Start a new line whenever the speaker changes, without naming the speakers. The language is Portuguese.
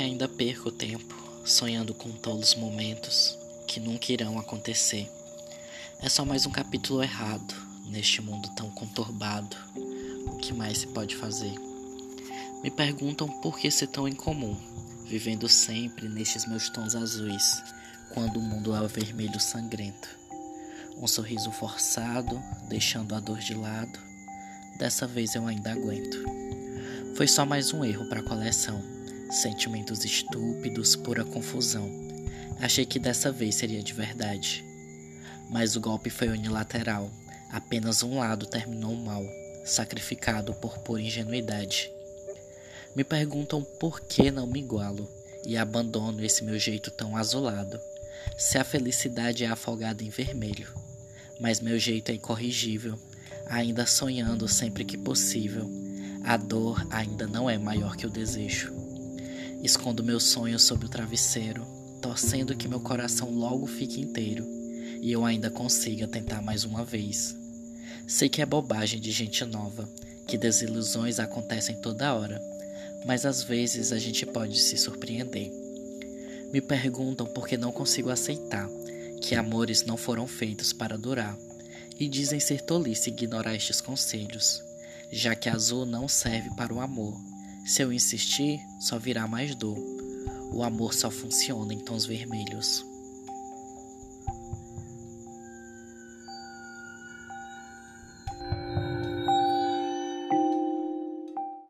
ainda perco tempo sonhando com tolos momentos que nunca irão acontecer. É só mais um capítulo errado neste mundo tão conturbado. O que mais se pode fazer? Me perguntam por que ser tão incomum, vivendo sempre nestes meus tons azuis, quando o mundo é vermelho sangrento. Um sorriso forçado, deixando a dor de lado. Dessa vez eu ainda aguento. Foi só mais um erro para a coleção. Sentimentos estúpidos, pura confusão. Achei que dessa vez seria de verdade. Mas o golpe foi unilateral. Apenas um lado terminou mal, sacrificado por pura ingenuidade. Me perguntam por que não me igualo e abandono esse meu jeito tão azulado, se a felicidade é afogada em vermelho. Mas meu jeito é incorrigível, ainda sonhando sempre que possível. A dor ainda não é maior que o desejo. Escondo meus sonhos sob o travesseiro, torcendo que meu coração logo fique inteiro e eu ainda consiga tentar mais uma vez. Sei que é bobagem de gente nova, que desilusões acontecem toda hora, mas às vezes a gente pode se surpreender. Me perguntam por que não consigo aceitar que amores não foram feitos para durar, e dizem ser tolice ignorar estes conselhos, já que azul não serve para o amor. Se eu insistir, só virá mais dor. O amor só funciona em tons vermelhos.